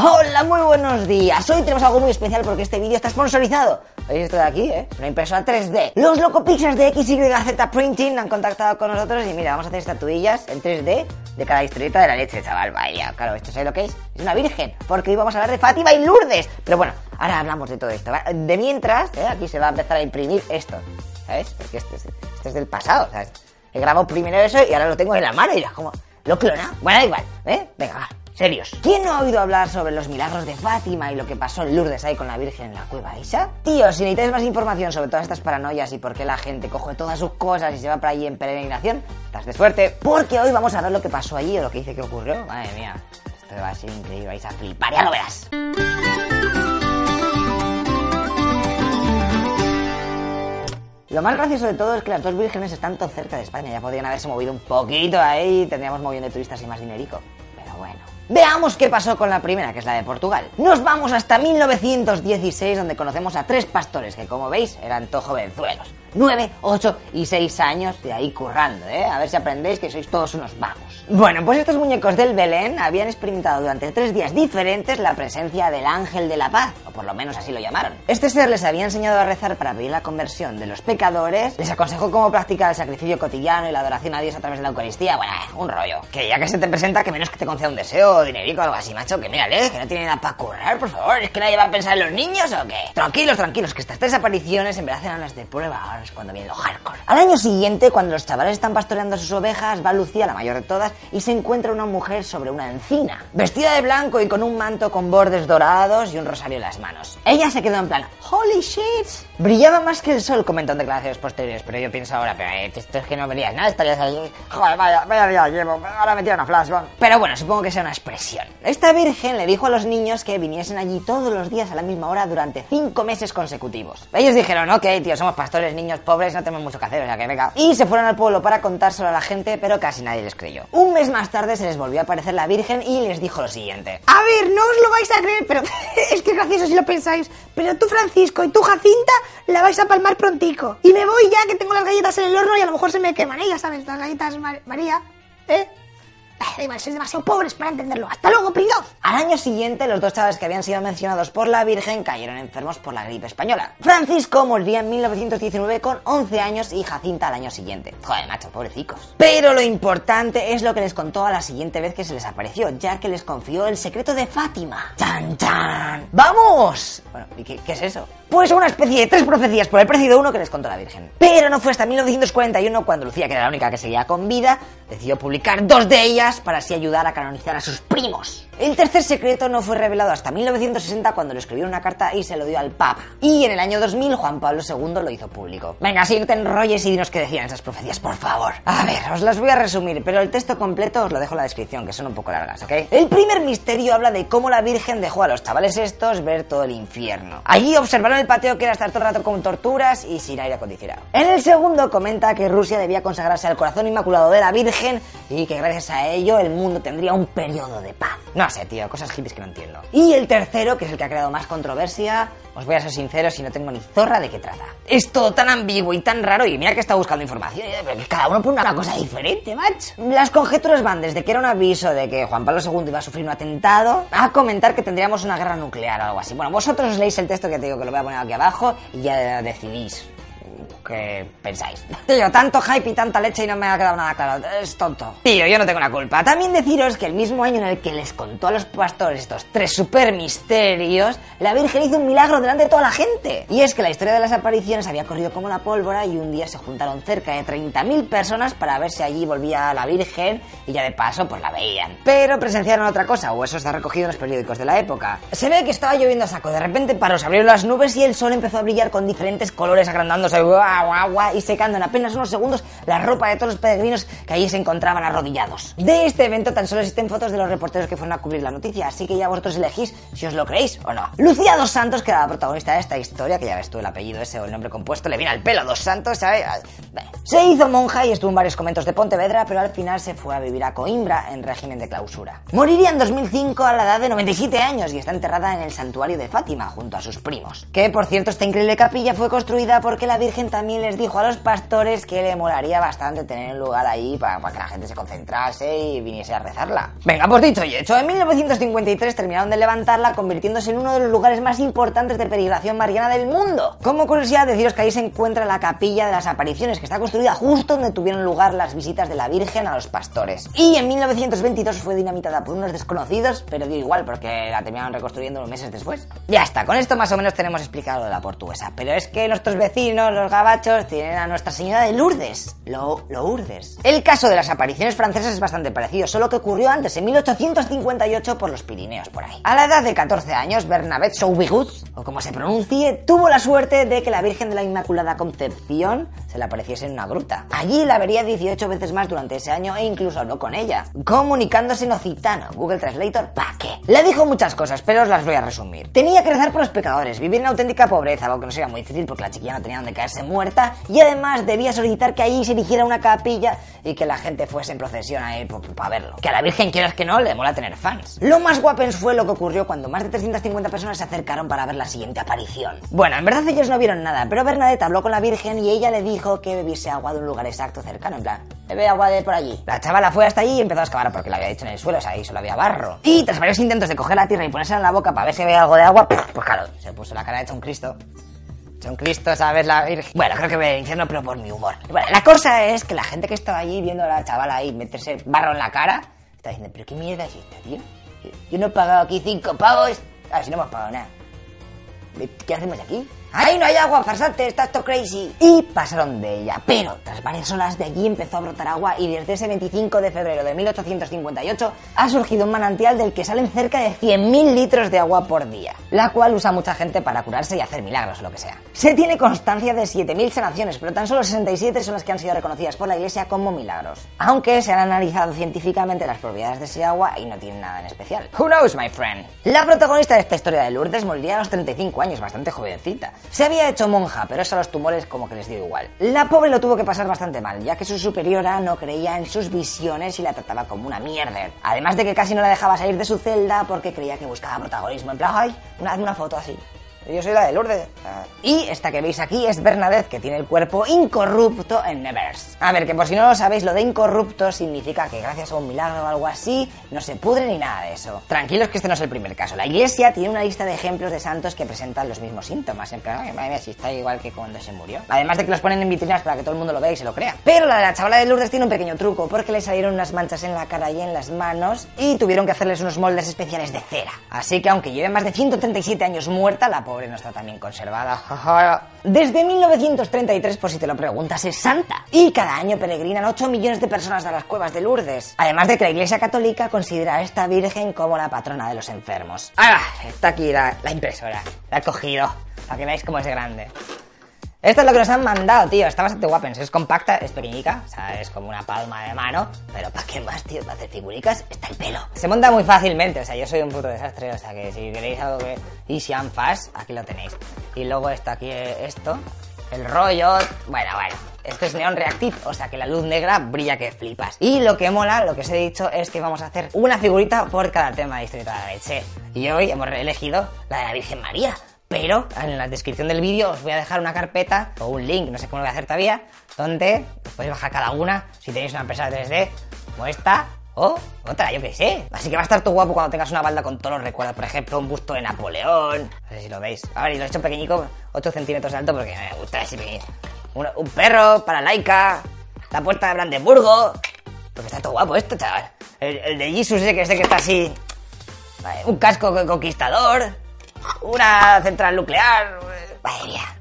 Hola, muy buenos días. Hoy tenemos algo muy especial porque este vídeo está sponsorizado. ¿Veis esto de aquí, eh? Una impresora 3D. Los Locopixels de XYZ Printing han contactado con nosotros y mira, vamos a hacer estatuillas en 3D de cada historieta de la leche, chaval. Vaya, claro, esto es lo que es. Es una virgen. Porque hoy vamos a hablar de Fátima y Lourdes. Pero bueno, ahora hablamos de todo esto. De mientras, ¿eh? aquí se va a empezar a imprimir esto. ¿Sabes? Porque este es, este es del pasado, ¿sabes? He grabado primero eso y ahora lo tengo en la mano y ya como... ¿Lo clona? Bueno, da igual, ¿eh? Venga, va serios. ¿Quién no ha oído hablar sobre los milagros de Fátima y lo que pasó en Lourdes ahí con la Virgen en la cueva Isa? Tío, si necesitáis más información sobre todas estas paranoias y por qué la gente coge todas sus cosas y se va para allí en peregrinación, estás de suerte, porque hoy vamos a ver lo que pasó allí o lo que dice que ocurrió. Madre mía, esto va a ser increíble, vais a flipar, ya lo verás. Lo más gracioso de todo es que las dos vírgenes están tan cerca de España, ya podrían haberse movido un poquito ahí, tendríamos moviendo de turistas y más dinerico. Pero bueno. Veamos qué pasó con la primera, que es la de Portugal. Nos vamos hasta 1916, donde conocemos a tres pastores que, como veis, eran todos jovenzuelos. 9, 8 y 6 años de ahí currando, ¿eh? A ver si aprendéis que sois todos unos vagos. Bueno, pues estos muñecos del Belén habían experimentado durante tres días diferentes la presencia del ángel de la paz, por lo menos así lo llamaron. Este ser les había enseñado a rezar para pedir la conversión de los pecadores, les aconsejó cómo practicar el sacrificio cotidiano y la adoración a Dios a través de la Eucaristía. Bueno, un rollo. Que ya que se te presenta, que menos que te conceda un deseo, dinerico o algo así, macho, que mírale, que no tiene nada para currar, por favor. ¿Es que nadie va a pensar en los niños o qué? Tranquilos, tranquilos, que estas tres apariciones en verdad eran las de prueba, ahora es cuando viene lo hardcore. Al año siguiente, cuando los chavales están pastoreando sus ovejas, va Lucía, la mayor de todas, y se encuentra una mujer sobre una encina, vestida de blanco y con un manto con bordes dorados y un rosario en las manos. Ella se quedó en plan, holy shit. Brillaba más que el sol, comentó en declaraciones posteriores, pero yo pienso ahora, pero esto es que no verías nada, estarías ahí, joder, vaya, vaya día llevo, ahora me tiran a flashback. Pero bueno, supongo que sea una expresión. Esta virgen le dijo a los niños que viniesen allí todos los días a la misma hora durante cinco meses consecutivos. Ellos dijeron, ok, tío, somos pastores, niños pobres, no tenemos mucho que hacer, o sea que venga. Y se fueron al pueblo para contárselo a la gente, pero casi nadie les creyó. Un mes más tarde se les volvió a aparecer la Virgen y les dijo lo siguiente. A ver, no os lo vais a creer, pero es que gracioso si lo pensáis. Pero tú, Francisco, y tú, Jacinta, la vais a palmar prontico. Y me voy ya que tengo las galletas en el horno y a lo mejor se me queman. Ya sabes, las galletas Mar- María, ¿eh? Da igual, sois demasiado pobres para entenderlo. Hasta luego, pringaos. Al año siguiente, los dos chavales que habían sido mencionados por la Virgen cayeron enfermos por la gripe española. Francisco moriría en 1919 con 11 años y Jacinta al año siguiente. Joder, macho, pobrecicos. Pero lo importante es lo que les contó a la siguiente vez que se les apareció, ya que les confió el secreto de Fátima. ¡Chan, chan! ¡Vamos! Bueno, ¿y qué, qué es eso? Pues una especie de tres profecías por el precio de uno que les contó la Virgen. Pero no fue hasta 1941 cuando Lucía, que era la única que seguía con vida, decidió publicar dos de ellas para así ayudar a canonizar a sus primos. El tercer secreto no fue revelado hasta 1960 cuando le escribió una carta y se lo dio al Papa. Y en el año 2000 Juan Pablo II lo hizo público. Venga, así no te enrolles y dinos qué decían esas profecías, por favor. A ver, os las voy a resumir, pero el texto completo os lo dejo en la descripción, que son un poco largas, ¿ok? El primer misterio habla de cómo la Virgen dejó a los chavales estos ver todo el infierno. Allí observaron el patio que era estar todo el rato con torturas y sin aire acondicionado. En el segundo comenta que Rusia debía consagrarse al corazón inmaculado de la Virgen y que gracias a ello el mundo tendría un periodo de paz. No sé, tío, cosas hippies que no entiendo. Y el tercero, que es el que ha creado más controversia, os voy a ser sincero si no tengo ni zorra de qué trata. Es todo tan ambiguo y tan raro y mira que está buscando información, pero que cada uno pone una cosa diferente, macho. Las conjeturas van desde que era un aviso de que Juan Pablo II iba a sufrir un atentado a comentar que tendríamos una guerra nuclear o algo así. Bueno, vosotros os leéis el texto que te digo que lo voy a poner aquí abajo y ya decidís qué pensáis. Tío, tanto hype y tanta leche y no me ha quedado nada claro. Es tonto. Tío, yo no tengo la culpa. También deciros que el mismo año en el que les contó a los pastores estos tres super misterios, la Virgen hizo un milagro delante de toda la gente. Y es que la historia de las apariciones había corrido como la pólvora y un día se juntaron cerca de 30.000 personas para ver si allí volvía la Virgen y ya de paso pues la veían. Pero presenciaron otra cosa, o eso está recogido en los periódicos de la época. Se ve que estaba lloviendo a saco, de repente paró, se abrieron las nubes y el sol empezó a brillar con diferentes colores agrandándose. Y secando en apenas unos segundos la ropa de todos los peregrinos que allí se encontraban arrodillados. De este evento tan solo existen fotos de los reporteros que fueron a cubrir la noticia, así que ya vosotros elegís si os lo creéis o no. Lucía Dos Santos, que era la protagonista de esta historia, que ya ves tú el apellido ese o el nombre compuesto, le viene al pelo a Dos Santos, ¿sabes? Se hizo monja y estuvo en varios conventos de Pontevedra, pero al final se fue a vivir a Coimbra en régimen de clausura. Moriría en 2005 a la edad de 97 años y está enterrada en el santuario de Fátima junto a sus primos. Que por cierto, esta increíble capilla fue construida porque la Virgen también les dijo a los pastores que le molaría bastante tener un lugar ahí para, que la gente se concentrase y viniese a rezarla. Venga, pues dicho y hecho, en 1953 terminaron de levantarla convirtiéndose en uno de los lugares más importantes de peregrinación mariana del mundo. Como curiosidad, deciros que ahí se encuentra la capilla de las apariciones, que está construida justo donde tuvieron lugar las visitas de la Virgen a los pastores. Y en 1922 fue dinamitada por unos desconocidos, pero dio igual porque la terminaron reconstruyendo unos meses después. Ya está, con esto más o menos tenemos explicado lo de la portuguesa. Pero es que nuestros vecinos, los gabachos, tienen a Nuestra Señora de Lourdes. Lo, Lourdes. El caso de las apariciones francesas es bastante parecido, solo que ocurrió antes, en 1858, por los Pirineos, por ahí. A la edad de 14 años, Bernabé Chauvigut, o como se pronuncie, tuvo la suerte de que la Virgen de la Inmaculada Concepción se le apareciese en una gruta. Allí la vería 18 veces más durante ese año e incluso habló con ella, comunicándose en occitano. Google Translator, ¿pa' qué? Le dijo muchas cosas, pero os las voy a resumir. Tenía que rezar por los pecadores, vivir en auténtica pobreza, algo que no sería muy difícil porque la chiquilla no tenía donde muerta, y además debía solicitar que allí se erigiera una capilla y que la gente fuese en procesión a ir para verlo. Que a la Virgen, quieras que no, le mola tener fans. Lo más guapens fue lo que ocurrió cuando más de 350 personas se acercaron para ver la siguiente aparición. Bueno, en verdad ellos no vieron nada, pero Bernadette habló con la Virgen y ella le dijo que bebiese agua de un lugar exacto cercano, en plan, bebe agua de por allí. La chavala fue hasta allí y empezó a excavar porque la había hecho en el suelo, o sea, ahí solo había barro. Y tras varios intentos de coger la tierra y ponerse en la boca para ver si había algo de agua, pues claro, se puso la cara hecha un Cristo. Un Cristo, ¿sabes? La Virgen. Bueno, creo que al infierno, pero por mi humor. La cosa es que la gente que estaba allí viendo a la chavala ahí meterse barro en la cara, está diciendo, pero qué mierda es esta, tío. Yo no he pagado aquí cinco pavos. A ver si no hemos pagado nada. ¿Qué hacemos aquí? ¡Ay, no hay agua, farsante! ¡Estás todo crazy! Y pasaron de ella. Pero tras varias olas de allí empezó a brotar agua y desde ese 25 de febrero de 1858 ha surgido un manantial del que salen cerca de 100.000 litros de agua por día, la cual usa mucha gente para curarse y hacer milagros o lo que sea. Se tiene constancia de 7.000 sanaciones, pero tan solo 67 son las que han sido reconocidas por la iglesia como milagros. Aunque se han analizado científicamente las propiedades de ese agua y no tienen nada en especial. Who knows, my friend? La protagonista de esta historia de Lourdes moriría a los 35 años, bastante jovencita. Se había hecho monja, pero eso a los tumores como que les dio igual. La pobre lo tuvo que pasar bastante mal, ya que su superiora no creía en sus visiones y la trataba como una mierda. Además de que casi no la dejaba salir de su celda porque creía que buscaba protagonismo. En plan, ay, una, una foto así. Yo soy la de Lourdes. Y esta que veis aquí es Bernadette, que tiene el cuerpo incorrupto en Nevers. A ver, que por si no lo sabéis, lo de incorrupto significa que gracias a un milagro o algo así, no se pudre ni nada de eso. Tranquilos que este no es el primer caso. La iglesia tiene una lista de ejemplos de santos que presentan los mismos síntomas. En plan, ay, madre mía, si está igual que cuando se murió. Además de que los ponen en vitrinas para que todo el mundo lo vea y se lo crea. Pero la de la chavala de Lourdes tiene un pequeño truco, porque le salieron unas manchas en la cara y en las manos y tuvieron que hacerles unos moldes especiales de cera. Así que aunque lleve más de 137 años muerta, la pobre no está tan bien conservada. Desde 1933, por si te lo preguntas, es santa. Y cada año peregrinan 8 millones de personas a las cuevas de Lourdes. Además de que la Iglesia Católica considera a esta Virgen como la patrona de los enfermos. ¡Ah! Está aquí la, la impresora. La he cogido. Para que veáis cómo es grande. Esto es lo que nos han mandado, tío. Está bastante guapa. Es compacta, es pequeñica. O sea, es como una palma de mano. Pero ¿para qué más, tío? Para hacer figuricas está el pelo. Se monta muy fácilmente. O sea, yo soy un puto desastre. O sea, que si queréis algo que... Easy and fast, aquí lo tenéis. Y luego está aquí eh, esto. El rollo... Bueno, bueno. Esto es neón reactive, o sea que la luz negra brilla que flipas. Y lo que mola, lo que os he dicho, es que vamos a hacer una figurita por cada tema de historia de la leche. Y hoy hemos elegido la de la Virgen María. Pero en la descripción del vídeo os voy a dejar una carpeta o un link, no sé cómo lo voy a hacer todavía, donde podéis bajar cada una si tenéis una empresa 3D como esta o otra, yo qué sé. Así que va a estar todo guapo cuando tengas una balda con todos los recuerdos. Por ejemplo, un busto de Napoleón. No sé si lo veis. A ver, y lo he hecho pequeñico, 8 centímetros de alto porque me gusta ese pequeño. Un, perro para Laika. La puerta de Brandenburgo. Porque está todo guapo esto, chaval. El, de Jesus ese que ese que está así. Un casco conquistador una central nuclear, vaya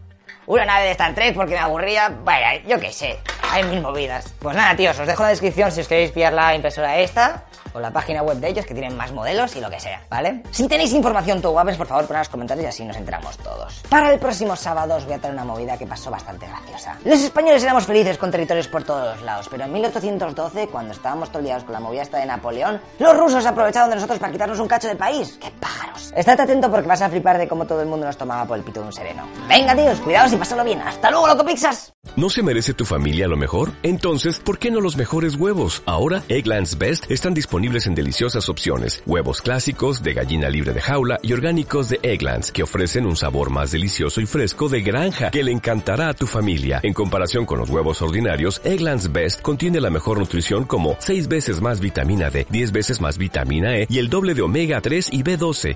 una nave de Star Trek porque me aburría, vaya, yo qué sé, hay mil movidas. Pues nada, tíos, os dejo en la descripción si os queréis pillar la impresora esta, o la página web de ellos que tienen más modelos y lo que sea, ¿vale? Si tenéis información tú guapes, por favor, poned en los comentarios y así nos enteramos todos. Para el próximo sábado os voy a traer una movida que pasó bastante graciosa. Los españoles éramos felices con territorios por todos los lados, pero en 1812, cuando estábamos toleados con la movida esta de Napoleón, los rusos aprovecharon de nosotros para quitarnos un cacho de país. ¡Qué pájaros! Estate atento porque vas a flipar de cómo todo el mundo nos tomaba por el pito de un sereno. Venga, tíos, cuidaos y pasarlo bien. ¡Hasta luego, loco Pixas! ¿No se merece tu familia lo mejor? Entonces, ¿por qué no los mejores huevos? Ahora, Egglands Best están disponibles en deliciosas opciones. Huevos clásicos, de gallina libre de jaula y orgánicos de Egglands, que ofrecen un sabor más delicioso y fresco de granja que le encantará a tu familia. En comparación con los huevos ordinarios, Egglands Best contiene la mejor nutrición como 6 veces más vitamina D, 10 veces más vitamina E y el doble de omega 3 y B12.